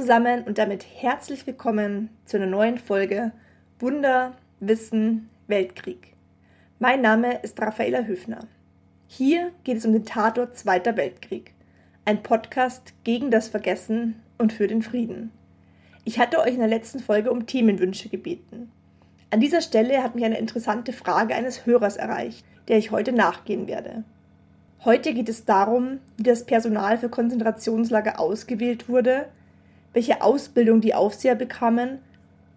Zusammen und damit herzlich willkommen zu einer neuen Folge Wunder, Wissen, Weltkrieg. Mein Name ist Raffaela Höfner. Hier geht es um den Tatort Zweiter Weltkrieg, ein Podcast gegen das Vergessen und für den Frieden. Ich hatte euch in der letzten Folge um Themenwünsche gebeten. An dieser Stelle hat mich eine interessante Frage eines Hörers erreicht, der ich heute nachgehen werde. Heute geht es darum, wie das Personal für Konzentrationslager ausgewählt wurde, welche Ausbildung die Aufseher bekamen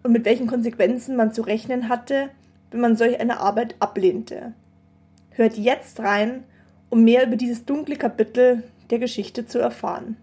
und mit welchen Konsequenzen man zu rechnen hatte, wenn man solch eine Arbeit ablehnte. Hört jetzt rein, um mehr über dieses dunkle Kapitel der Geschichte zu erfahren.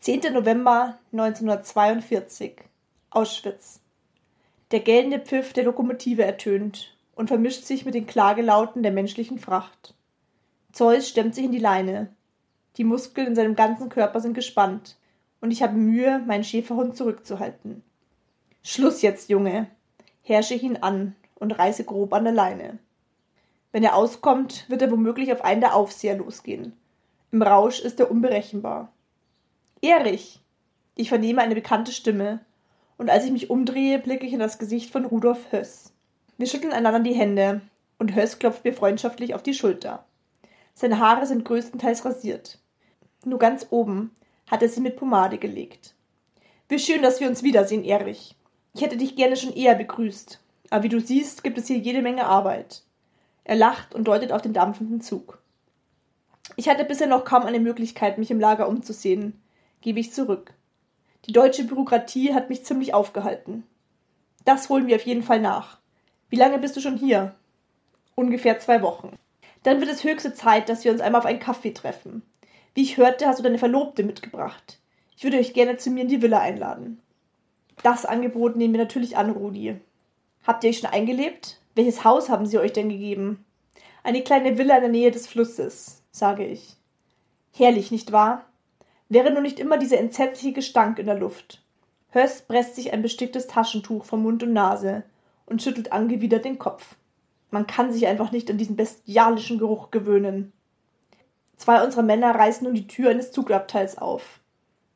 Zehnter November 1942 Auschwitz. Der gellende Pfiff der Lokomotive ertönt und vermischt sich mit den Klagelauten der menschlichen Fracht. Zeus stemmt sich in die Leine. Die Muskeln in seinem ganzen Körper sind gespannt, und ich habe Mühe, meinen Schäferhund zurückzuhalten. Schluss jetzt, Junge, herrsche ich ihn an und reiße grob an der Leine. Wenn er auskommt, wird er womöglich auf einen der Aufseher losgehen. Im Rausch ist er unberechenbar. Erich! Ich vernehme eine bekannte Stimme, und als ich mich umdrehe, blicke ich in das Gesicht von Rudolf Höss. Wir schütteln einander die Hände, und Höss klopft mir freundschaftlich auf die Schulter. Seine Haare sind größtenteils rasiert. Nur ganz oben hat er sie mit Pomade gelegt. Wie schön, dass wir uns wiedersehen, Erich. Ich hätte dich gerne schon eher begrüßt, aber wie du siehst, gibt es hier jede Menge Arbeit. Er lacht und deutet auf den dampfenden Zug. Ich hatte bisher noch kaum eine Möglichkeit, mich im Lager umzusehen, gebe ich zurück. Die deutsche Bürokratie hat mich ziemlich aufgehalten. Das holen wir auf jeden Fall nach. Wie lange bist du schon hier? Ungefähr zwei Wochen. Dann wird es höchste Zeit, dass wir uns einmal auf einen Kaffee treffen. Wie ich hörte, hast du deine Verlobte mitgebracht. Ich würde euch gerne zu mir in die Villa einladen. Das Angebot nehmen wir natürlich an, Rudi. Habt ihr euch schon eingelebt? Welches Haus haben sie euch denn gegeben? Eine kleine Villa in der Nähe des Flusses, sage ich. Herrlich, nicht wahr? Wäre nur nicht immer dieser entsetzliche Gestank in der Luft. Höss presst sich ein besticktes Taschentuch vor Mund und Nase und schüttelt angewidert den Kopf. Man kann sich einfach nicht an diesen bestialischen Geruch gewöhnen. Zwei unserer Männer reißen nun die Tür eines Zugabteils auf.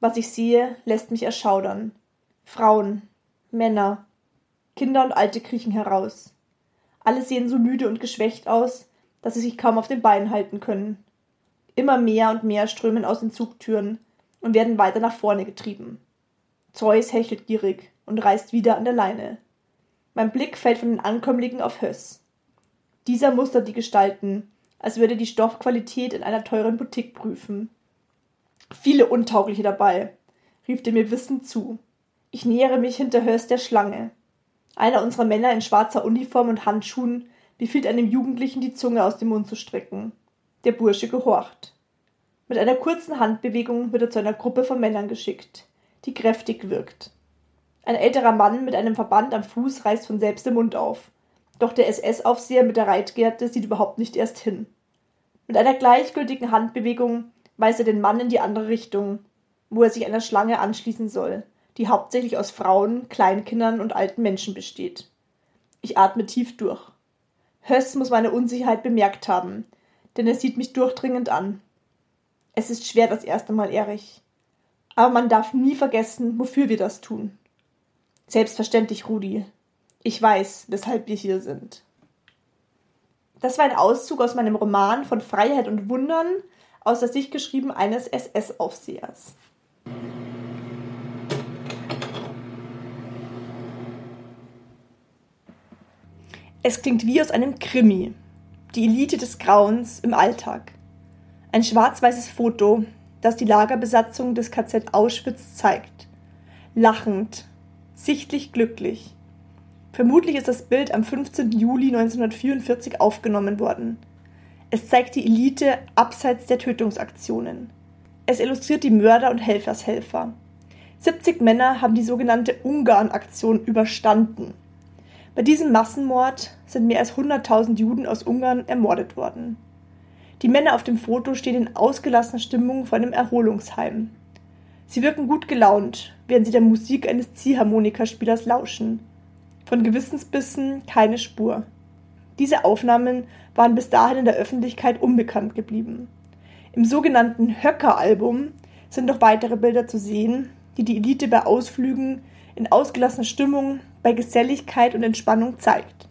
Was ich sehe, lässt mich erschaudern. Frauen, Männer, Kinder und Alte kriechen heraus. Alle sehen so müde und geschwächt aus, dass sie sich kaum auf den Beinen halten können. Immer mehr und mehr strömen aus den Zugtüren und werden weiter nach vorne getrieben. Zeus hechelt gierig und reißt wieder an der Leine. Mein Blick fällt von den Ankömmlingen auf Höss. Dieser mustert die Gestalten, als würde die Stoffqualität in einer teuren Boutique prüfen. Viele Untaugliche dabei, rief er mir wissend zu. Ich nähere mich hinter Höss der Schlange. Einer unserer Männer in schwarzer Uniform und Handschuhen befiehlt einem Jugendlichen, die Zunge aus dem Mund zu strecken. Der Bursche gehorcht. Mit einer kurzen Handbewegung wird er zu einer Gruppe von Männern geschickt, die kräftig wirkt. Ein älterer Mann mit einem Verband am Fuß reißt von selbst den Mund auf. Doch der SS-Aufseher mit der Reitgerte sieht überhaupt nicht erst hin. Mit einer gleichgültigen Handbewegung weist er den Mann in die andere Richtung, wo er sich einer Schlange anschließen soll, die hauptsächlich aus Frauen, Kleinkindern und alten Menschen besteht. Ich atme tief durch. Höss muss meine Unsicherheit bemerkt haben, denn er sieht mich durchdringend an. Es ist schwer das erste Mal, Erich. Aber man darf nie vergessen, wofür wir das tun. Selbstverständlich, Rudi. Ich weiß, weshalb wir hier sind. Das war ein Auszug aus meinem Roman von Freiheit und Wundern, aus der Sicht geschrieben eines SS-Aufsehers. Es klingt wie aus einem Krimi. Die Elite des Grauens im Alltag. Ein schwarz-weißes Foto, das die Lagerbesatzung des KZ Auschwitz zeigt. Lachend, sichtlich glücklich. Vermutlich ist das Bild am 15. Juli 1944 aufgenommen worden. Es zeigt die Elite abseits der Tötungsaktionen. Es illustriert die Mörder und Helfershelfer. 70 Männer haben die sogenannte Ungarn-Aktion überstanden. Bei diesem Massenmord sind mehr als 100.000 Juden aus Ungarn ermordet worden. Die Männer auf dem Foto stehen in ausgelassener Stimmung vor einem Erholungsheim. Sie wirken gut gelaunt, während sie der Musik eines Ziehharmonikaspielers lauschen. Von Gewissensbissen keine Spur. Diese Aufnahmen waren bis dahin in der Öffentlichkeit unbekannt geblieben. Im sogenannten Höcker-Album sind noch weitere Bilder zu sehen, die die Elite bei Ausflügen in ausgelassener Stimmung, bei Geselligkeit und Entspannung zeigt.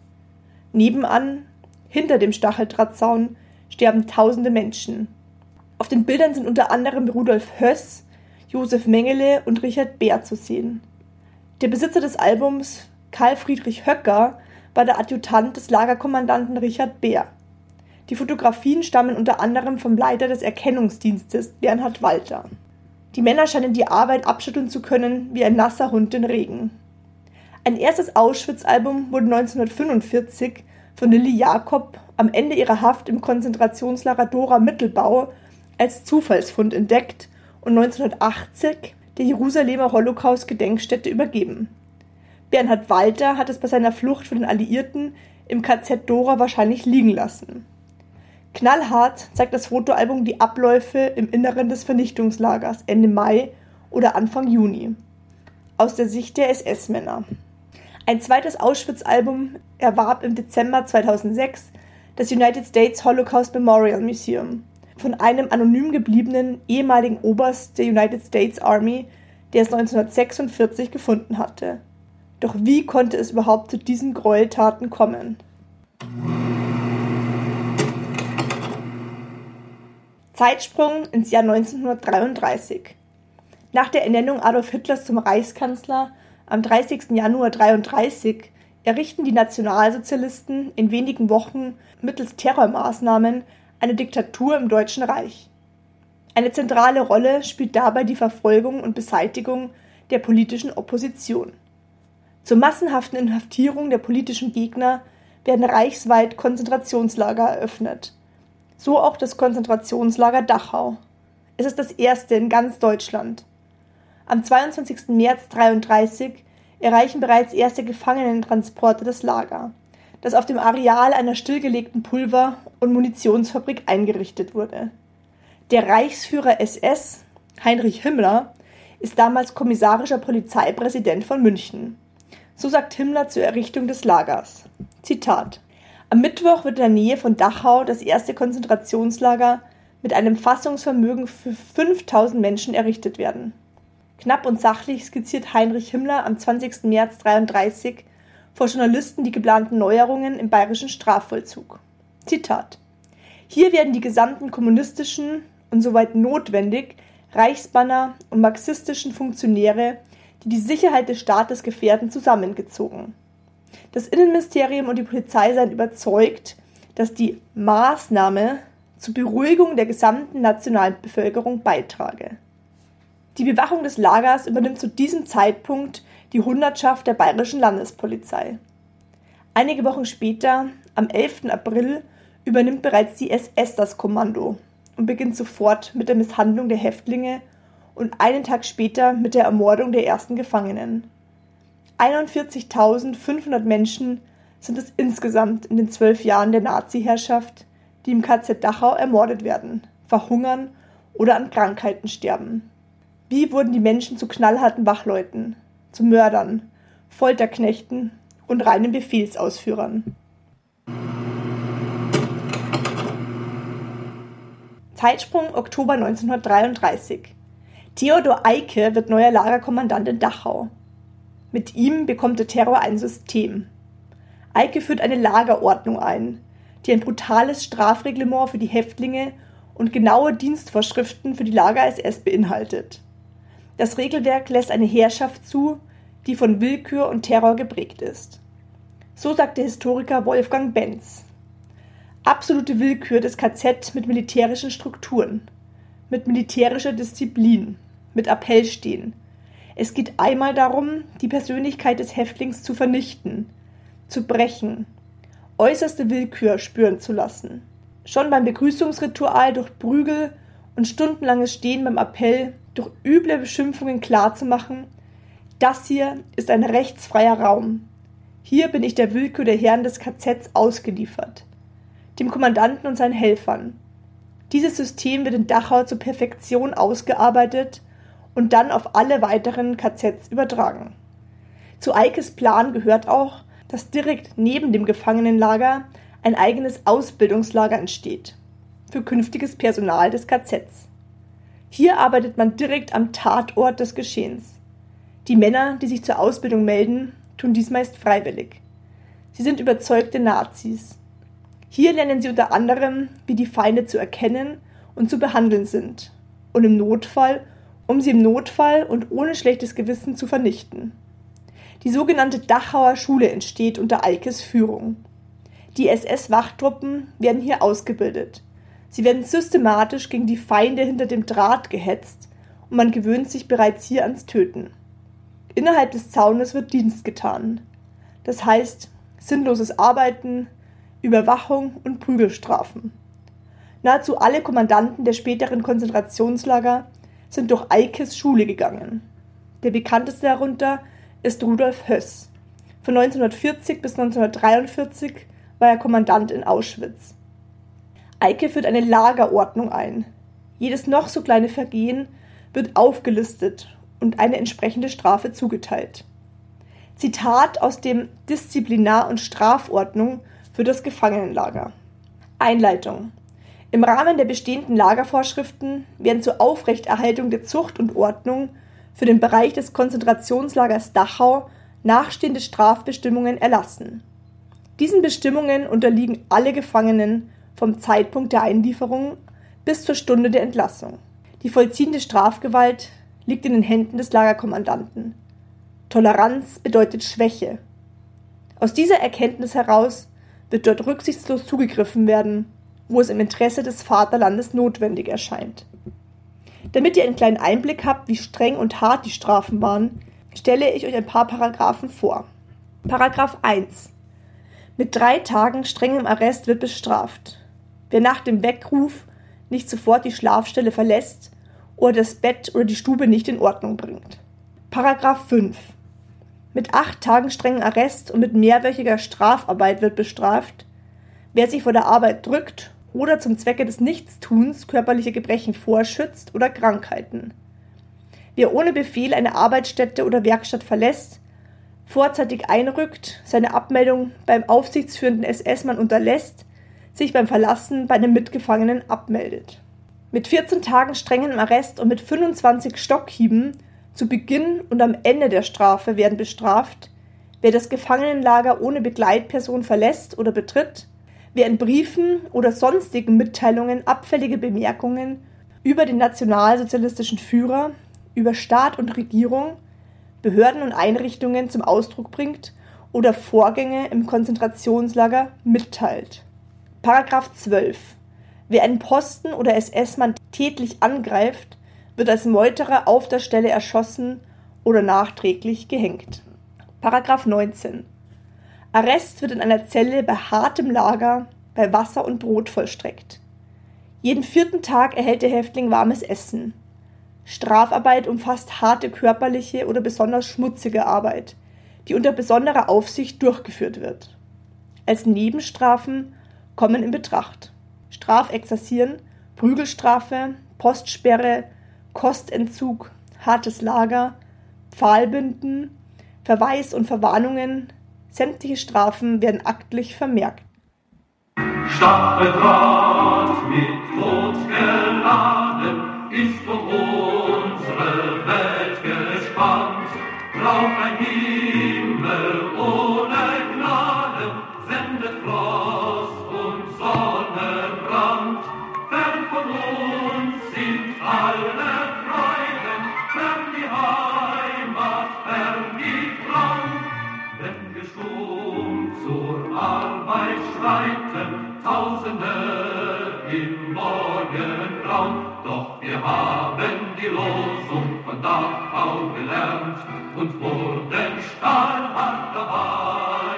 Nebenan, hinter dem Stacheldrahtzaun, sterben tausende Menschen. Auf den Bildern sind unter anderem Rudolf Höss, Josef Mengele und Richard Beer zu sehen. Der Besitzer des Albums Karl Friedrich Höcker war der Adjutant des Lagerkommandanten Richard Beer. Die Fotografien stammen unter anderem vom Leiter des Erkennungsdienstes Bernhard Walter. Die Männer scheinen die Arbeit abschütteln zu können wie ein nasser Hund den Regen. Ein erstes Auschwitz-Album wurde 1945 von Lilly Jakob am Ende ihrer Haft im Konzentrationslager Dora Mittelbau als Zufallsfund entdeckt und 1980 der Jerusalemer Holocaust-Gedenkstätte übergeben. Bernhard Walter hat es bei seiner Flucht von den Alliierten im KZ Dora wahrscheinlich liegen lassen. Knallhart zeigt das Fotoalbum die Abläufe im Inneren des Vernichtungslagers Ende Mai oder Anfang Juni. Aus der Sicht der SS-Männer. Ein zweites Auschwitz-Album erwarb im Dezember 2006 das United States Holocaust Memorial Museum von einem anonym gebliebenen ehemaligen Oberst der United States Army, der es 1946 gefunden hatte. Doch wie konnte es überhaupt zu diesen Gräueltaten kommen? Zeitsprung ins Jahr 1933. Nach der Ernennung Adolf Hitlers zum Reichskanzler am 30. Januar 1933 errichten die Nationalsozialisten in wenigen Wochen mittels Terrormaßnahmen eine Diktatur im Deutschen Reich. Eine zentrale Rolle spielt dabei die Verfolgung und Beseitigung der politischen Opposition. Zur massenhaften Inhaftierung der politischen Gegner werden reichsweit Konzentrationslager eröffnet. So auch das Konzentrationslager Dachau. Es ist das erste in ganz Deutschland. Am 22. März 1933 erreichen bereits erste Gefangenentransporte das Lager, das auf dem Areal einer stillgelegten Pulver- und Munitionsfabrik eingerichtet wurde. Der Reichsführer SS, Heinrich Himmler, ist damals kommissarischer Polizeipräsident von München. So sagt Himmler zur Errichtung des Lagers. Zitat. Am Mittwoch wird in der Nähe von Dachau das erste Konzentrationslager mit einem Fassungsvermögen für 5000 Menschen errichtet werden. Knapp und sachlich skizziert Heinrich Himmler am 20. März 1933 vor Journalisten die geplanten Neuerungen im bayerischen Strafvollzug. Zitat. Hier werden die gesamten kommunistischen und soweit notwendig Reichsbanner und marxistischen Funktionäre die die Sicherheit des Staates gefährden, zusammengezogen. Das Innenministerium und die Polizei seien überzeugt, dass die Maßnahme zur Beruhigung der gesamten nationalen Bevölkerung beitrage. Die Bewachung des Lagers übernimmt zu diesem Zeitpunkt die Hundertschaft der bayerischen Landespolizei. Einige Wochen später, am 11. April, übernimmt bereits die SS das Kommando und beginnt sofort mit der Misshandlung der Häftlinge und einen Tag später mit der Ermordung der ersten Gefangenen. 41.500 Menschen sind es insgesamt in den zwölf Jahren der Nazi-Herrschaft, die im KZ Dachau ermordet werden, verhungern oder an Krankheiten sterben. Wie wurden die Menschen zu knallharten Wachleuten, zu Mördern, Folterknechten und reinen Befehlsausführern? Zeitsprung Oktober 1933. Theodor Eicke wird neuer Lagerkommandant in Dachau. Mit ihm bekommt der Terror ein System. Eicke führt eine Lagerordnung ein, die ein brutales Strafreglement für die Häftlinge und genaue Dienstvorschriften für die Lager-SS beinhaltet. Das Regelwerk lässt eine Herrschaft zu, die von Willkür und Terror geprägt ist. So sagt der Historiker Wolfgang Benz absolute Willkür des KZ mit militärischen Strukturen, mit militärischer Disziplin, mit Appellstehen. Es geht einmal darum, die Persönlichkeit des Häftlings zu vernichten, zu brechen, äußerste Willkür spüren zu lassen. Schon beim Begrüßungsritual durch Prügel und stundenlanges Stehen beim Appell durch üble Beschimpfungen klarzumachen, das hier ist ein rechtsfreier Raum. Hier bin ich der Willkür der Herren des KZs ausgeliefert dem Kommandanten und seinen Helfern. Dieses System wird in Dachau zur Perfektion ausgearbeitet und dann auf alle weiteren KZs übertragen. Zu Eikes Plan gehört auch, dass direkt neben dem Gefangenenlager ein eigenes Ausbildungslager entsteht für künftiges Personal des KZs. Hier arbeitet man direkt am Tatort des Geschehens. Die Männer, die sich zur Ausbildung melden, tun dies meist freiwillig. Sie sind überzeugte Nazis hier lernen sie unter anderem, wie die Feinde zu erkennen und zu behandeln sind und im Notfall, um sie im Notfall und ohne schlechtes Gewissen zu vernichten. Die sogenannte Dachauer Schule entsteht unter Eikes Führung. Die SS-Wachtruppen werden hier ausgebildet. Sie werden systematisch gegen die Feinde hinter dem Draht gehetzt und man gewöhnt sich bereits hier ans Töten. Innerhalb des Zaunes wird Dienst getan. Das heißt, sinnloses Arbeiten, Überwachung und Prügelstrafen. Nahezu alle Kommandanten der späteren Konzentrationslager sind durch Eikes Schule gegangen. Der bekannteste darunter ist Rudolf Höss. Von 1940 bis 1943 war er Kommandant in Auschwitz. Eike führt eine Lagerordnung ein. Jedes noch so kleine Vergehen wird aufgelistet und eine entsprechende Strafe zugeteilt. Zitat aus dem Disziplinar- und Strafordnung für das Gefangenenlager. Einleitung. Im Rahmen der bestehenden Lagervorschriften werden zur Aufrechterhaltung der Zucht und Ordnung für den Bereich des Konzentrationslagers Dachau nachstehende Strafbestimmungen erlassen. Diesen Bestimmungen unterliegen alle Gefangenen vom Zeitpunkt der Einlieferung bis zur Stunde der Entlassung. Die vollziehende Strafgewalt liegt in den Händen des Lagerkommandanten. Toleranz bedeutet Schwäche. Aus dieser Erkenntnis heraus wird dort rücksichtslos zugegriffen werden, wo es im Interesse des Vaterlandes notwendig erscheint. Damit ihr einen kleinen Einblick habt, wie streng und hart die Strafen waren, stelle ich euch ein paar Paragraphen vor. Paragraph 1. Mit drei Tagen strengem Arrest wird bestraft. Wer nach dem Weckruf nicht sofort die Schlafstelle verlässt oder das Bett oder die Stube nicht in Ordnung bringt. Paragraph 5. Mit acht Tagen strengen Arrest und mit mehrwöchiger Strafarbeit wird bestraft, wer sich vor der Arbeit drückt oder zum Zwecke des Nichtstuns körperliche Gebrechen vorschützt oder Krankheiten. Wer ohne Befehl eine Arbeitsstätte oder Werkstatt verlässt, vorzeitig einrückt, seine Abmeldung beim aufsichtsführenden SS-Mann unterlässt, sich beim Verlassen bei einem Mitgefangenen abmeldet. Mit 14 Tagen strengem Arrest und mit 25 Stockhieben zu Beginn und am Ende der Strafe werden bestraft, wer das Gefangenenlager ohne Begleitperson verlässt oder betritt, wer in Briefen oder sonstigen Mitteilungen abfällige Bemerkungen über den nationalsozialistischen Führer, über Staat und Regierung, Behörden und Einrichtungen zum Ausdruck bringt oder Vorgänge im Konzentrationslager mitteilt. Paragraph 12. Wer einen Posten oder SS-Mann tätlich angreift, wird als Meuterer auf der Stelle erschossen oder nachträglich gehängt. Paragraph 19. Arrest wird in einer Zelle bei hartem Lager bei Wasser und Brot vollstreckt. Jeden vierten Tag erhält der Häftling warmes Essen. Strafarbeit umfasst harte körperliche oder besonders schmutzige Arbeit, die unter besonderer Aufsicht durchgeführt wird. Als Nebenstrafen kommen in Betracht. Strafexerzieren, Prügelstrafe, Postsperre, Kostentzug, hartes Lager, Pfahlbinden, Verweis und Verwarnungen, sämtliche Strafen werden aktlich vermerkt. Staffeldraht Dachau gelernt und wurden stahlhart dabei.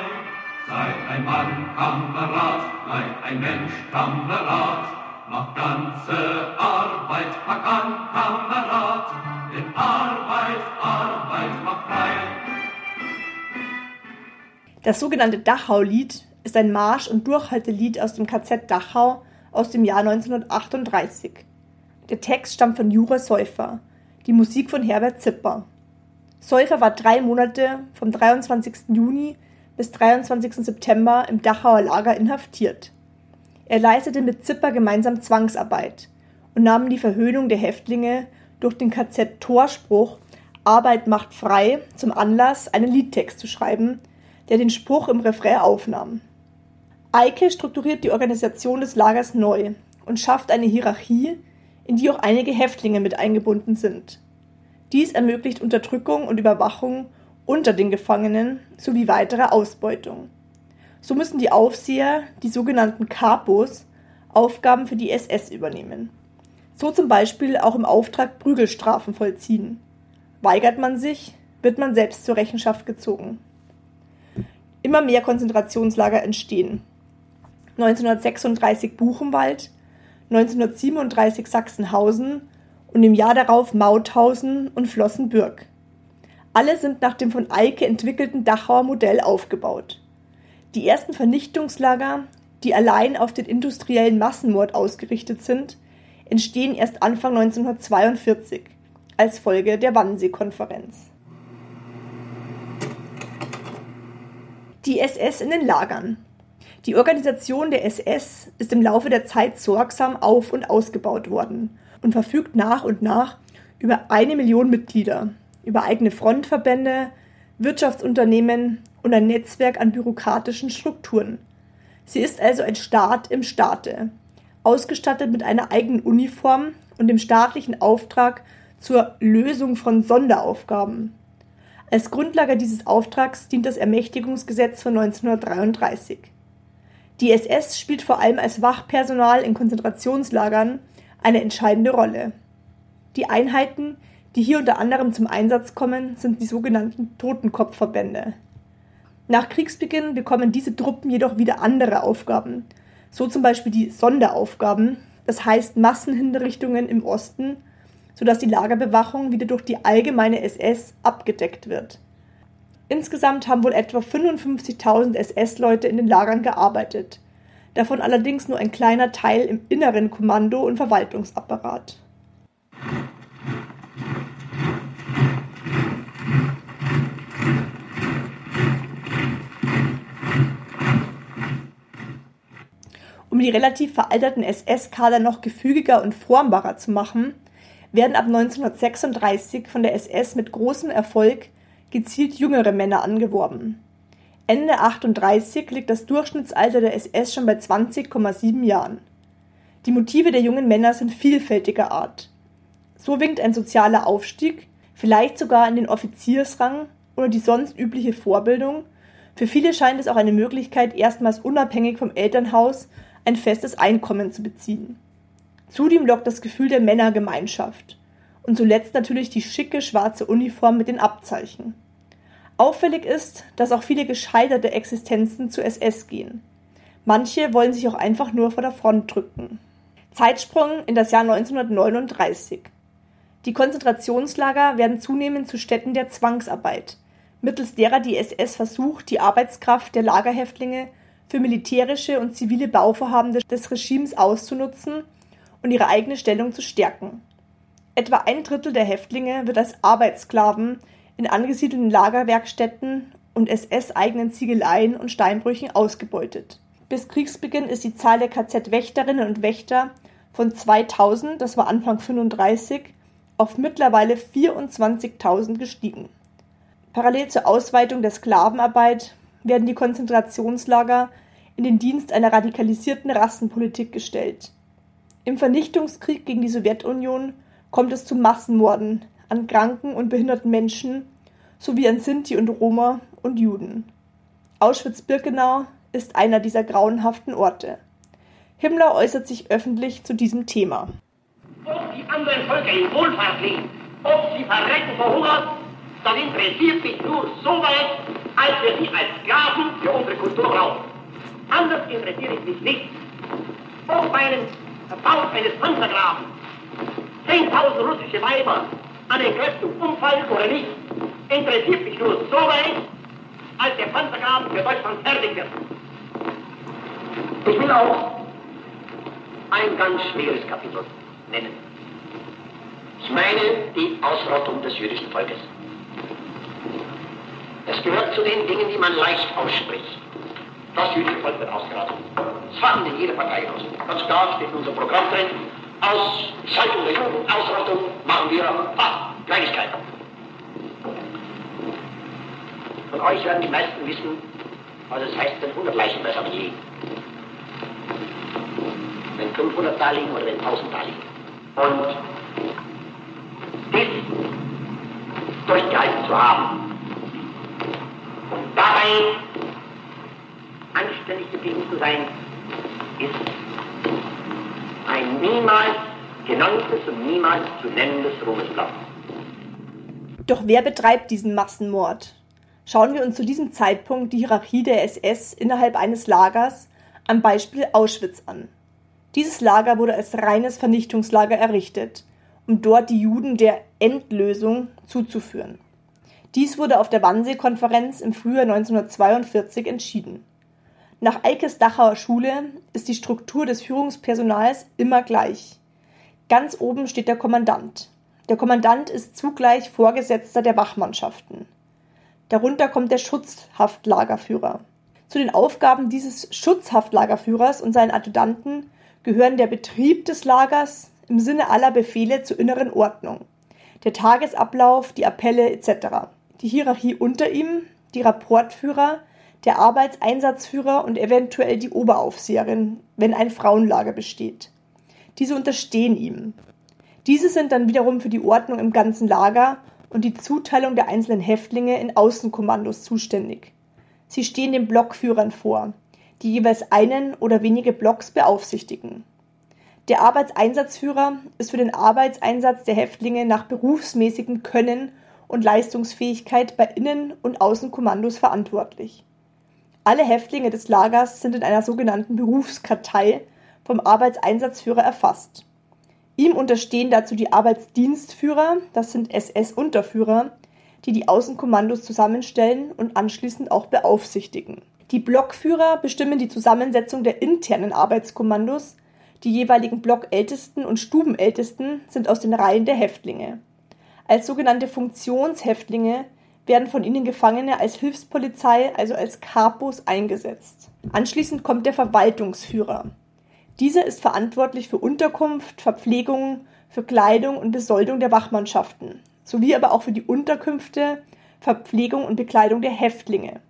Sei ein Mann Kamerad, bleib ein Mensch Kamerad, mach ganze Arbeit, pack an Kamerad, denn Arbeit, Arbeit macht frei. Das sogenannte Dachau-Lied ist ein Marsch- und Durchhaltelied aus dem KZ Dachau aus dem Jahr 1938. Der Text stammt von Jure Säufer, die Musik von Herbert Zipper. Säufer war drei Monate vom 23. Juni bis 23. September im Dachauer Lager inhaftiert. Er leistete mit Zipper gemeinsam Zwangsarbeit und nahm die Verhöhnung der Häftlinge durch den KZ-Torspruch Arbeit macht frei zum Anlass, einen Liedtext zu schreiben, der den Spruch im Refrain aufnahm. Eike strukturiert die Organisation des Lagers neu und schafft eine Hierarchie, in die auch einige Häftlinge mit eingebunden sind. Dies ermöglicht Unterdrückung und Überwachung unter den Gefangenen sowie weitere Ausbeutung. So müssen die Aufseher, die sogenannten Kapos, Aufgaben für die SS übernehmen. So zum Beispiel auch im Auftrag Prügelstrafen vollziehen. Weigert man sich, wird man selbst zur Rechenschaft gezogen. Immer mehr Konzentrationslager entstehen. 1936 Buchenwald, 1937 Sachsenhausen und im Jahr darauf Mauthausen und Flossenbürg. Alle sind nach dem von Eike entwickelten Dachauer Modell aufgebaut. Die ersten Vernichtungslager, die allein auf den industriellen Massenmord ausgerichtet sind, entstehen erst Anfang 1942 als Folge der Wannsee-Konferenz. Die SS in den Lagern. Die Organisation der SS ist im Laufe der Zeit sorgsam auf und ausgebaut worden und verfügt nach und nach über eine Million Mitglieder, über eigene Frontverbände, Wirtschaftsunternehmen und ein Netzwerk an bürokratischen Strukturen. Sie ist also ein Staat im Staate, ausgestattet mit einer eigenen Uniform und dem staatlichen Auftrag zur Lösung von Sonderaufgaben. Als Grundlage dieses Auftrags dient das Ermächtigungsgesetz von 1933. Die SS spielt vor allem als Wachpersonal in Konzentrationslagern eine entscheidende Rolle. Die Einheiten, die hier unter anderem zum Einsatz kommen, sind die sogenannten Totenkopfverbände. Nach Kriegsbeginn bekommen diese Truppen jedoch wieder andere Aufgaben, so zum Beispiel die Sonderaufgaben, das heißt Massenhinrichtungen im Osten, sodass die Lagerbewachung wieder durch die allgemeine SS abgedeckt wird. Insgesamt haben wohl etwa 55.000 SS-Leute in den Lagern gearbeitet, davon allerdings nur ein kleiner Teil im inneren Kommando- und Verwaltungsapparat. Um die relativ veralterten SS-Kader noch gefügiger und formbarer zu machen, werden ab 1936 von der SS mit großem Erfolg gezielt jüngere Männer angeworben. Ende 38 liegt das Durchschnittsalter der SS schon bei 20,7 Jahren. Die Motive der jungen Männer sind vielfältiger Art. So winkt ein sozialer Aufstieg, vielleicht sogar in den Offiziersrang oder die sonst übliche Vorbildung. Für viele scheint es auch eine Möglichkeit, erstmals unabhängig vom Elternhaus ein festes Einkommen zu beziehen. Zudem lockt das Gefühl der Männergemeinschaft. Und zuletzt natürlich die schicke schwarze Uniform mit den Abzeichen. Auffällig ist, dass auch viele gescheiterte Existenzen zu SS gehen. Manche wollen sich auch einfach nur vor der Front drücken. Zeitsprung in das Jahr 1939. Die Konzentrationslager werden zunehmend zu Städten der Zwangsarbeit, mittels derer die SS versucht, die Arbeitskraft der Lagerhäftlinge für militärische und zivile Bauvorhaben des Regimes auszunutzen und ihre eigene Stellung zu stärken. Etwa ein Drittel der Häftlinge wird als Arbeitssklaven in angesiedelten Lagerwerkstätten und SS-eigenen Ziegeleien und Steinbrüchen ausgebeutet. Bis Kriegsbeginn ist die Zahl der KZ-Wächterinnen und Wächter von 2000, das war Anfang 35, auf mittlerweile 24.000 gestiegen. Parallel zur Ausweitung der Sklavenarbeit werden die Konzentrationslager in den Dienst einer radikalisierten Rassenpolitik gestellt. Im Vernichtungskrieg gegen die Sowjetunion kommt es zu Massenmorden an kranken und behinderten Menschen sowie an Sinti und Roma und Juden. Auschwitz-Birkenau ist einer dieser grauenhaften Orte. Himmler äußert sich öffentlich zu diesem Thema. Ob die anderen Völker in Wohlfahrt leben, ob sie verrecken vor Hunger, das interessiert mich nur so weit, als wir sie als Sklaven für unsere Kultur brauchen. Anders interessiert es mich nicht. Ob bei einem Bau eines Panzergraben 10.000 russische Weiber an den Kräften umfallen oder nicht, interessiert mich nur so weit, als der Panzergraben für Deutschland fertig wird. Ich will auch ein ganz schweres Kapitel nennen. Ich meine die Ausrottung des jüdischen Volkes. Es gehört zu den Dingen, die man leicht ausspricht. Das jüdische Volk wird ausgerottet. Das fanden in jeder Partei aus. Ganz klar steht in unserem Programm drin. Aus Schaltung der Juden, Ausrottung machen wir ah, Kleinigkeiten. Von euch werden die meisten wissen, was es heißt, wenn 100 Leichen bei Familie liegen. Wenn 500 da liegen oder wenn 1000 da liegen. Und dies durchgehalten zu haben und dabei anständig geblieben zu sein, ist niemals genanntes und niemals zu nennendes Ruhmesblatt. Doch wer betreibt diesen Massenmord? Schauen wir uns zu diesem Zeitpunkt die Hierarchie der SS innerhalb eines Lagers am Beispiel Auschwitz an. Dieses Lager wurde als reines Vernichtungslager errichtet, um dort die Juden der Endlösung zuzuführen. Dies wurde auf der Wannsee-Konferenz im Frühjahr 1942 entschieden. Nach Eikes Dachauer Schule ist die Struktur des Führungspersonals immer gleich. Ganz oben steht der Kommandant. Der Kommandant ist zugleich Vorgesetzter der Wachmannschaften. Darunter kommt der Schutzhaftlagerführer. Zu den Aufgaben dieses Schutzhaftlagerführers und seinen Adjutanten gehören der Betrieb des Lagers im Sinne aller Befehle zur inneren Ordnung, der Tagesablauf, die Appelle etc. Die Hierarchie unter ihm, die Rapportführer, der Arbeitseinsatzführer und eventuell die Oberaufseherin, wenn ein Frauenlager besteht. Diese unterstehen ihm. Diese sind dann wiederum für die Ordnung im ganzen Lager und die Zuteilung der einzelnen Häftlinge in Außenkommandos zuständig. Sie stehen den Blockführern vor, die jeweils einen oder wenige Blocks beaufsichtigen. Der Arbeitseinsatzführer ist für den Arbeitseinsatz der Häftlinge nach berufsmäßigem Können und Leistungsfähigkeit bei Innen- und Außenkommandos verantwortlich. Alle Häftlinge des Lagers sind in einer sogenannten Berufskartei vom Arbeitseinsatzführer erfasst. Ihm unterstehen dazu die Arbeitsdienstführer, das sind SS-Unterführer, die die Außenkommandos zusammenstellen und anschließend auch beaufsichtigen. Die Blockführer bestimmen die Zusammensetzung der internen Arbeitskommandos. Die jeweiligen Blockältesten und Stubenältesten sind aus den Reihen der Häftlinge. Als sogenannte Funktionshäftlinge werden von ihnen Gefangene als Hilfspolizei, also als Kapos, eingesetzt. Anschließend kommt der Verwaltungsführer. Dieser ist verantwortlich für Unterkunft, Verpflegung, für Kleidung und Besoldung der Wachmannschaften, sowie aber auch für die Unterkünfte, Verpflegung und Bekleidung der Häftlinge.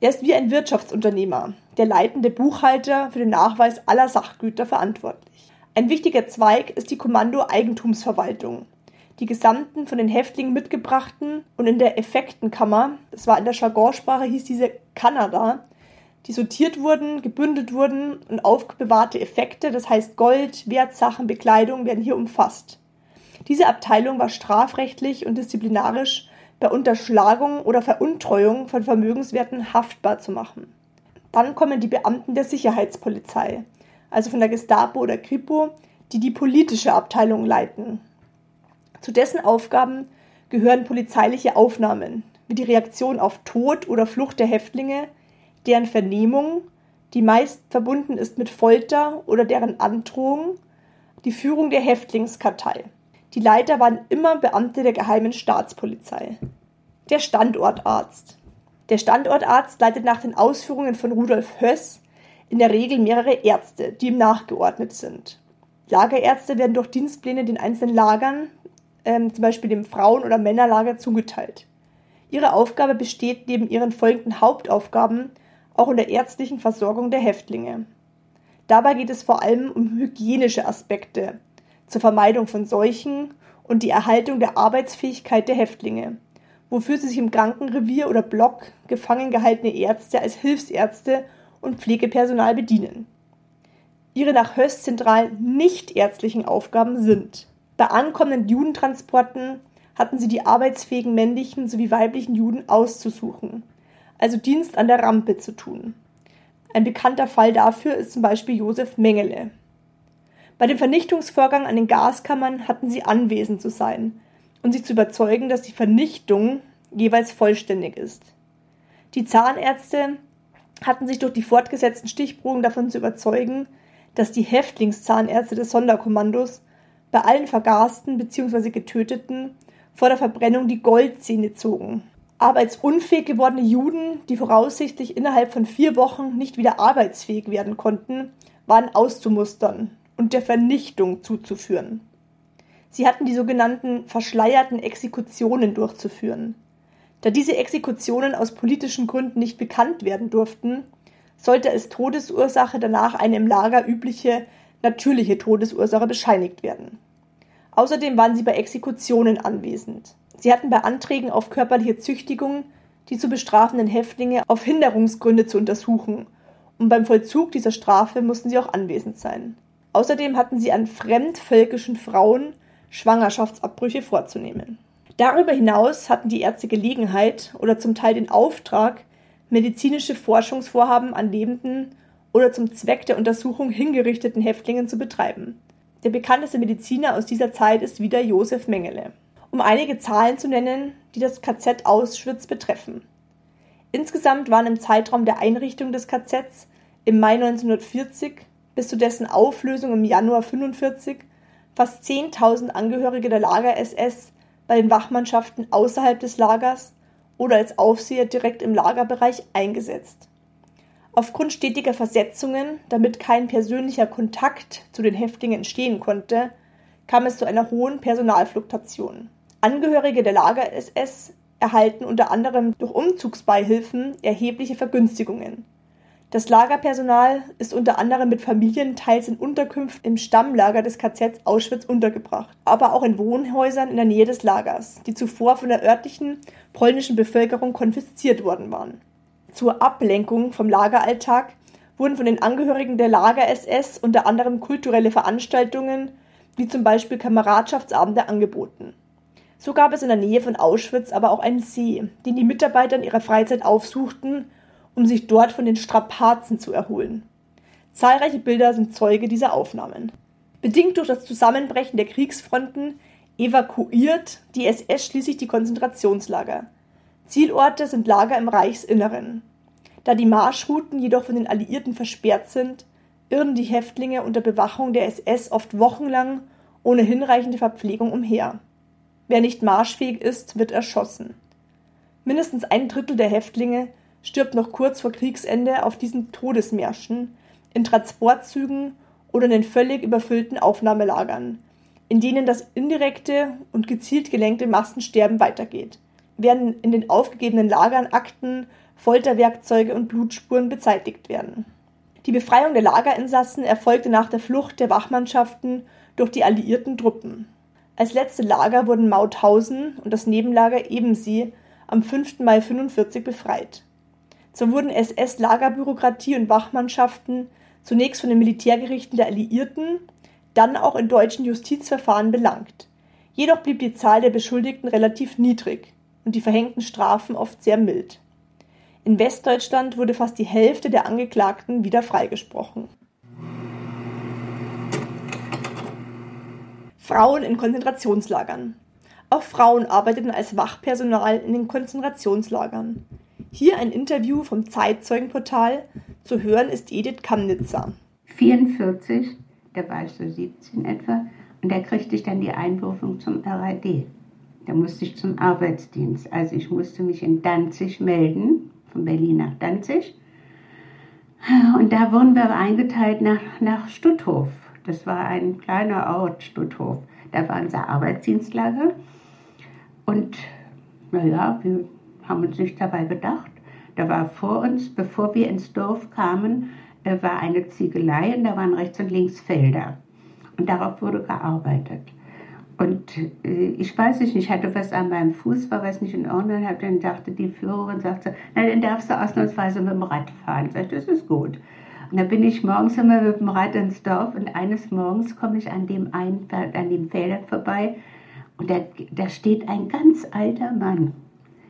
Er ist wie ein Wirtschaftsunternehmer, der leitende Buchhalter für den Nachweis aller Sachgüter verantwortlich. Ein wichtiger Zweig ist die Kommando-Eigentumsverwaltung. Die gesamten von den Häftlingen mitgebrachten und in der Effektenkammer, das war in der Jargonsprache, hieß diese Kanada, die sortiert wurden, gebündelt wurden und aufbewahrte Effekte, das heißt Gold, Wertsachen, Bekleidung, werden hier umfasst. Diese Abteilung war strafrechtlich und disziplinarisch bei Unterschlagung oder Veruntreuung von Vermögenswerten haftbar zu machen. Dann kommen die Beamten der Sicherheitspolizei, also von der Gestapo oder Kripo, die die politische Abteilung leiten. Zu dessen Aufgaben gehören polizeiliche Aufnahmen, wie die Reaktion auf Tod oder Flucht der Häftlinge, deren Vernehmung, die meist verbunden ist mit Folter oder deren Androhung, die Führung der Häftlingskartei. Die Leiter waren immer Beamte der geheimen Staatspolizei. Der Standortarzt. Der Standortarzt leitet nach den Ausführungen von Rudolf Höss in der Regel mehrere Ärzte, die ihm nachgeordnet sind. Lagerärzte werden durch Dienstpläne den einzelnen Lagern, ähm, zum Beispiel dem Frauen- oder Männerlager, zugeteilt. Ihre Aufgabe besteht neben ihren folgenden Hauptaufgaben auch in der ärztlichen Versorgung der Häftlinge. Dabei geht es vor allem um hygienische Aspekte zur Vermeidung von Seuchen und die Erhaltung der Arbeitsfähigkeit der Häftlinge, wofür sich im Krankenrevier oder Block gefangen gehaltene Ärzte als Hilfsärzte und Pflegepersonal bedienen. Ihre nach Höss zentralen nichtärztlichen Aufgaben sind bei ankommenden Judentransporten hatten sie die arbeitsfähigen männlichen sowie weiblichen Juden auszusuchen, also Dienst an der Rampe zu tun. Ein bekannter Fall dafür ist zum Beispiel Josef Mengele. Bei dem Vernichtungsvorgang an den Gaskammern hatten sie anwesend zu sein und sich zu überzeugen, dass die Vernichtung jeweils vollständig ist. Die Zahnärzte hatten sich durch die fortgesetzten Stichproben davon zu überzeugen, dass die Häftlingszahnärzte des Sonderkommandos bei allen Vergasten bzw. Getöteten vor der Verbrennung die Goldzähne zogen. Arbeitsunfähig gewordene Juden, die voraussichtlich innerhalb von vier Wochen nicht wieder arbeitsfähig werden konnten, waren auszumustern und der Vernichtung zuzuführen. Sie hatten die sogenannten verschleierten Exekutionen durchzuführen. Da diese Exekutionen aus politischen Gründen nicht bekannt werden durften, sollte als Todesursache danach eine im Lager übliche natürliche Todesursache bescheinigt werden. Außerdem waren sie bei Exekutionen anwesend. Sie hatten bei Anträgen auf körperliche Züchtigung die zu bestrafenden Häftlinge auf Hinderungsgründe zu untersuchen, und beim Vollzug dieser Strafe mussten sie auch anwesend sein. Außerdem hatten sie an fremdvölkischen Frauen Schwangerschaftsabbrüche vorzunehmen. Darüber hinaus hatten die Ärzte Gelegenheit oder zum Teil den Auftrag, medizinische Forschungsvorhaben an lebenden oder zum Zweck der Untersuchung hingerichteten Häftlingen zu betreiben. Der bekannteste Mediziner aus dieser Zeit ist wieder Josef Mengele. Um einige Zahlen zu nennen, die das KZ Auschwitz betreffen. Insgesamt waren im Zeitraum der Einrichtung des KZs im Mai 1940 bis zu dessen Auflösung im Januar 1945 fast 10.000 Angehörige der Lager-SS bei den Wachmannschaften außerhalb des Lagers oder als Aufseher direkt im Lagerbereich eingesetzt. Aufgrund stetiger Versetzungen, damit kein persönlicher Kontakt zu den Häftlingen entstehen konnte, kam es zu einer hohen Personalfluktuation. Angehörige der Lager-SS erhalten unter anderem durch Umzugsbeihilfen erhebliche Vergünstigungen. Das Lagerpersonal ist unter anderem mit Familien teils in Unterkünften im Stammlager des KZ Auschwitz untergebracht, aber auch in Wohnhäusern in der Nähe des Lagers, die zuvor von der örtlichen polnischen Bevölkerung konfisziert worden waren. Zur Ablenkung vom Lageralltag wurden von den Angehörigen der Lager-SS unter anderem kulturelle Veranstaltungen wie zum Beispiel Kameradschaftsabende angeboten. So gab es in der Nähe von Auschwitz aber auch einen See, den die Mitarbeiter in ihrer Freizeit aufsuchten, um sich dort von den Strapazen zu erholen. Zahlreiche Bilder sind Zeuge dieser Aufnahmen. Bedingt durch das Zusammenbrechen der Kriegsfronten evakuiert die SS schließlich die Konzentrationslager. Zielorte sind Lager im Reichsinneren. Da die Marschrouten jedoch von den Alliierten versperrt sind, irren die Häftlinge unter Bewachung der SS oft wochenlang ohne hinreichende Verpflegung umher. Wer nicht marschfähig ist, wird erschossen. Mindestens ein Drittel der Häftlinge stirbt noch kurz vor Kriegsende auf diesen Todesmärschen, in Transportzügen oder in den völlig überfüllten Aufnahmelagern, in denen das indirekte und gezielt gelenkte Massensterben weitergeht werden in den aufgegebenen Lagern Akten, Folterwerkzeuge und Blutspuren beseitigt werden. Die Befreiung der Lagerinsassen erfolgte nach der Flucht der Wachmannschaften durch die alliierten Truppen. Als letzte Lager wurden Mauthausen und das Nebenlager Ebensee am 5. Mai 1945 befreit. So wurden SS-Lagerbürokratie und Wachmannschaften zunächst von den Militärgerichten der Alliierten, dann auch in deutschen Justizverfahren belangt. Jedoch blieb die Zahl der Beschuldigten relativ niedrig und die verhängten Strafen oft sehr mild. In Westdeutschland wurde fast die Hälfte der Angeklagten wieder freigesprochen. Frauen in Konzentrationslagern. Auch Frauen arbeiteten als Wachpersonal in den Konzentrationslagern. Hier ein Interview vom Zeitzeugenportal. Zu hören ist Edith Kamnitzer. 44, da war ich so 17 etwa, und da kriegte ich dann die Einberufung zum RAD. Da musste ich zum Arbeitsdienst. Also ich musste mich in Danzig melden, von Berlin nach Danzig. Und da wurden wir eingeteilt nach, nach Stutthof. Das war ein kleiner Ort, Stutthof. Da war unser Arbeitsdienstlager. Und naja, wir haben uns nicht dabei gedacht. Da war vor uns, bevor wir ins Dorf kamen, äh, war eine Ziegelei und da waren rechts und links Felder. Und darauf wurde gearbeitet. Und äh, ich weiß nicht, ich hatte was an meinem Fuß, war was nicht in Ordnung. Hab dann dachte die Führerin, sagte, na, dann darfst du ausnahmsweise mit dem Rad fahren. Sag das ist gut. Und dann bin ich morgens immer mit dem Rad ins Dorf und eines Morgens komme ich an dem, ein, an dem Feldern vorbei und da, da steht ein ganz alter Mann.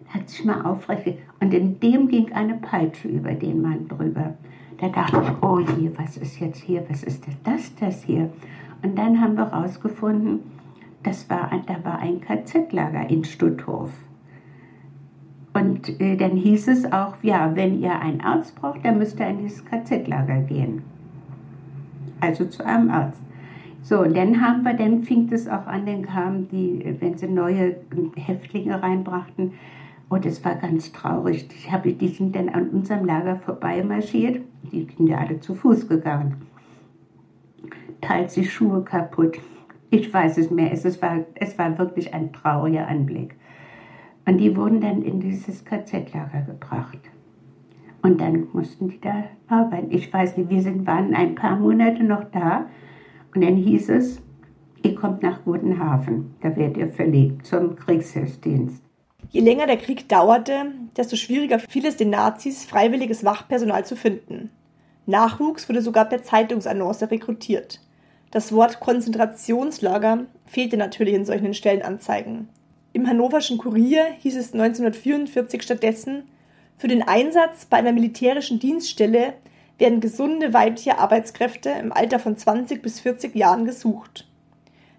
Hat sich mal aufrecht und in dem ging eine Peitsche über den Mann drüber. Da dachte ich, oh je, was ist jetzt hier, was ist das, das hier? Und dann haben wir rausgefunden, das war, da war ein KZ-Lager in Stutthof. Und äh, dann hieß es auch, ja, wenn ihr einen Arzt braucht, dann müsst ihr in dieses KZ-Lager gehen. Also zu einem Arzt. So, und dann haben wir, dann fing es auch an, dann kamen die, wenn sie neue Häftlinge reinbrachten, und es war ganz traurig. Ich hab, die sind dann an unserem Lager vorbeimarschiert. Die sind ja alle zu Fuß gegangen. Teilt sich Schuhe kaputt. Ich weiß es mehr. Es, war, es war wirklich ein trauriger Anblick. Und die wurden dann in dieses KZ-Lager gebracht. Und dann mussten die da arbeiten. Ich weiß nicht, wir sind, waren ein paar Monate noch da. Und dann hieß es, ihr kommt nach Gutenhafen. Da werdet ihr verlegt zum Kriegshilfsdienst. Je länger der Krieg dauerte, desto schwieriger fiel es den Nazis, freiwilliges Wachpersonal zu finden. Nachwuchs wurde sogar per Zeitungsannonce rekrutiert. Das Wort Konzentrationslager fehlte natürlich in solchen Stellenanzeigen. Im Hannoverschen Kurier hieß es 1944 stattdessen, für den Einsatz bei einer militärischen Dienststelle werden gesunde weibliche Arbeitskräfte im Alter von 20 bis 40 Jahren gesucht.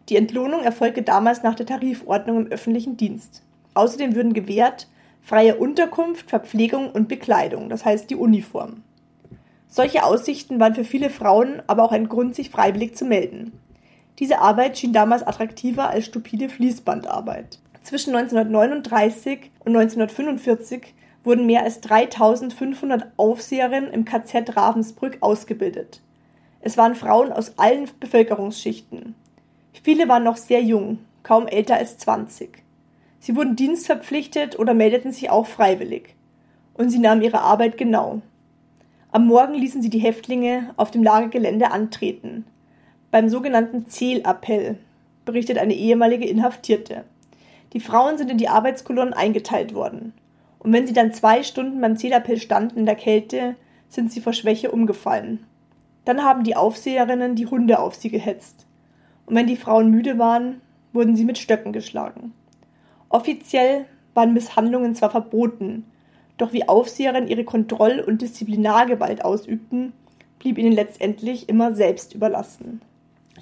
Die Entlohnung erfolgte damals nach der Tarifordnung im öffentlichen Dienst. Außerdem würden gewährt freie Unterkunft, Verpflegung und Bekleidung, das heißt die Uniform. Solche Aussichten waren für viele Frauen aber auch ein Grund, sich freiwillig zu melden. Diese Arbeit schien damals attraktiver als stupide Fließbandarbeit. Zwischen 1939 und 1945 wurden mehr als 3500 Aufseherinnen im KZ Ravensbrück ausgebildet. Es waren Frauen aus allen Bevölkerungsschichten. Viele waren noch sehr jung, kaum älter als 20. Sie wurden dienstverpflichtet oder meldeten sich auch freiwillig. Und sie nahmen ihre Arbeit genau. Am Morgen ließen sie die Häftlinge auf dem Lagergelände antreten. Beim sogenannten Zählappell, berichtet eine ehemalige Inhaftierte. Die Frauen sind in die Arbeitskolonnen eingeteilt worden. Und wenn sie dann zwei Stunden beim Zählappell standen in der Kälte, sind sie vor Schwäche umgefallen. Dann haben die Aufseherinnen die Hunde auf sie gehetzt. Und wenn die Frauen müde waren, wurden sie mit Stöcken geschlagen. Offiziell waren Misshandlungen zwar verboten, doch wie Aufseherinnen ihre Kontroll- und Disziplinargewalt ausübten, blieb ihnen letztendlich immer selbst überlassen.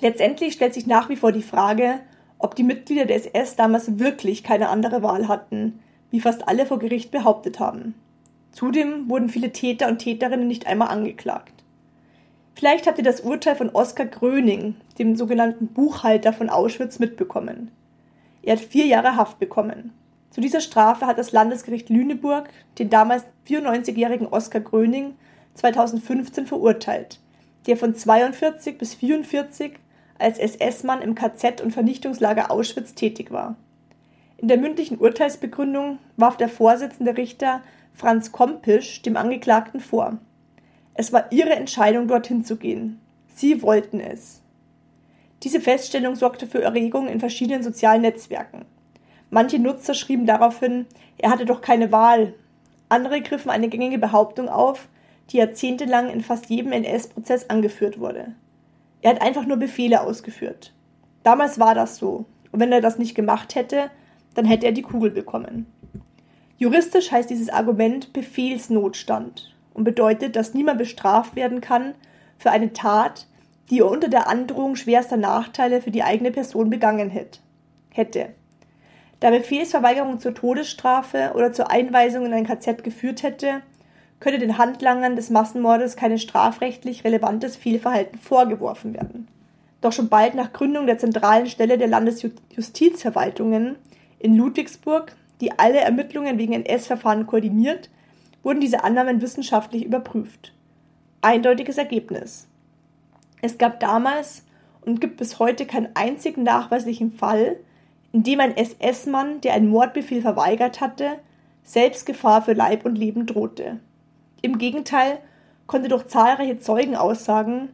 Letztendlich stellt sich nach wie vor die Frage, ob die Mitglieder der SS damals wirklich keine andere Wahl hatten, wie fast alle vor Gericht behauptet haben. Zudem wurden viele Täter und Täterinnen nicht einmal angeklagt. Vielleicht habt ihr das Urteil von Oskar Gröning, dem sogenannten Buchhalter von Auschwitz, mitbekommen. Er hat vier Jahre Haft bekommen. Zu dieser Strafe hat das Landesgericht Lüneburg den damals 94-jährigen Oskar Gröning 2015 verurteilt, der von 42 bis 44 als SS-Mann im KZ und Vernichtungslager Auschwitz tätig war. In der mündlichen Urteilsbegründung warf der Vorsitzende Richter Franz Kompisch dem Angeklagten vor. Es war ihre Entscheidung, dorthin zu gehen. Sie wollten es. Diese Feststellung sorgte für Erregung in verschiedenen sozialen Netzwerken. Manche Nutzer schrieben daraufhin, er hatte doch keine Wahl. Andere griffen eine gängige Behauptung auf, die jahrzehntelang in fast jedem NS-Prozess angeführt wurde. Er hat einfach nur Befehle ausgeführt. Damals war das so, und wenn er das nicht gemacht hätte, dann hätte er die Kugel bekommen. Juristisch heißt dieses Argument Befehlsnotstand und bedeutet, dass niemand bestraft werden kann für eine Tat, die er unter der Androhung schwerster Nachteile für die eigene Person begangen hätte. Da Befehlsverweigerung zur Todesstrafe oder zur Einweisung in ein KZ geführt hätte, könne den Handlangern des Massenmordes keine strafrechtlich relevantes Fehlverhalten vorgeworfen werden. Doch schon bald nach Gründung der zentralen Stelle der Landesjustizverwaltungen in Ludwigsburg, die alle Ermittlungen wegen NS-Verfahren koordiniert, wurden diese Annahmen wissenschaftlich überprüft. Eindeutiges Ergebnis. Es gab damals und gibt bis heute keinen einzigen nachweislichen Fall, in dem ein SS-Mann, der einen Mordbefehl verweigert hatte, selbst Gefahr für Leib und Leben drohte. Im Gegenteil konnte durch zahlreiche Zeugenaussagen,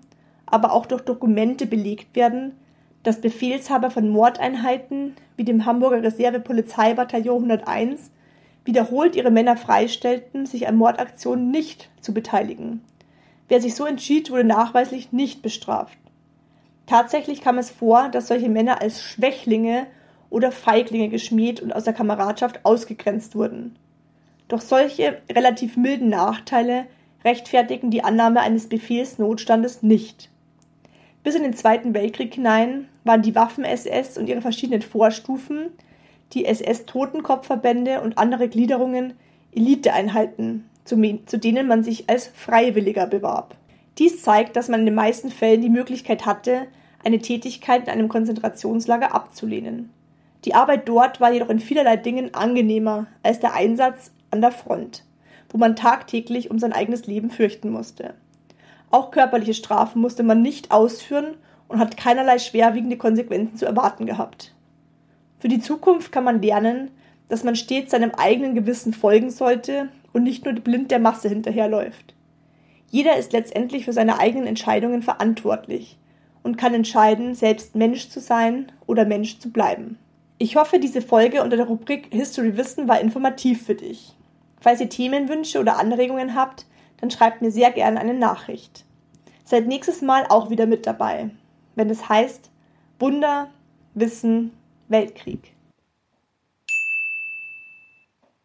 aber auch durch Dokumente belegt werden, dass Befehlshaber von Mordeinheiten wie dem Hamburger Reservepolizeibataillon 101 wiederholt ihre Männer freistellten, sich an Mordaktionen nicht zu beteiligen. Wer sich so entschied, wurde nachweislich nicht bestraft. Tatsächlich kam es vor, dass solche Männer als Schwächlinge oder Feiglinge geschmäht und aus der Kameradschaft ausgegrenzt wurden. Doch solche relativ milden Nachteile rechtfertigen die Annahme eines Befehlsnotstandes nicht. Bis in den Zweiten Weltkrieg hinein waren die Waffen-SS und ihre verschiedenen Vorstufen, die SS-Totenkopfverbände und andere Gliederungen Eliteeinheiten, zu, zu denen man sich als Freiwilliger bewarb. Dies zeigt, dass man in den meisten Fällen die Möglichkeit hatte, eine Tätigkeit in einem Konzentrationslager abzulehnen. Die Arbeit dort war jedoch in vielerlei Dingen angenehmer als der Einsatz an der Front, wo man tagtäglich um sein eigenes Leben fürchten musste. Auch körperliche Strafen musste man nicht ausführen und hat keinerlei schwerwiegende Konsequenzen zu erwarten gehabt. Für die Zukunft kann man lernen, dass man stets seinem eigenen Gewissen folgen sollte und nicht nur blind der Masse hinterherläuft. Jeder ist letztendlich für seine eigenen Entscheidungen verantwortlich und kann entscheiden, selbst Mensch zu sein oder Mensch zu bleiben. Ich hoffe, diese Folge unter der Rubrik History Wissen war informativ für dich. Falls ihr Themenwünsche oder Anregungen habt, dann schreibt mir sehr gerne eine Nachricht. Seid nächstes Mal auch wieder mit dabei, wenn es heißt Wunder, Wissen, Weltkrieg.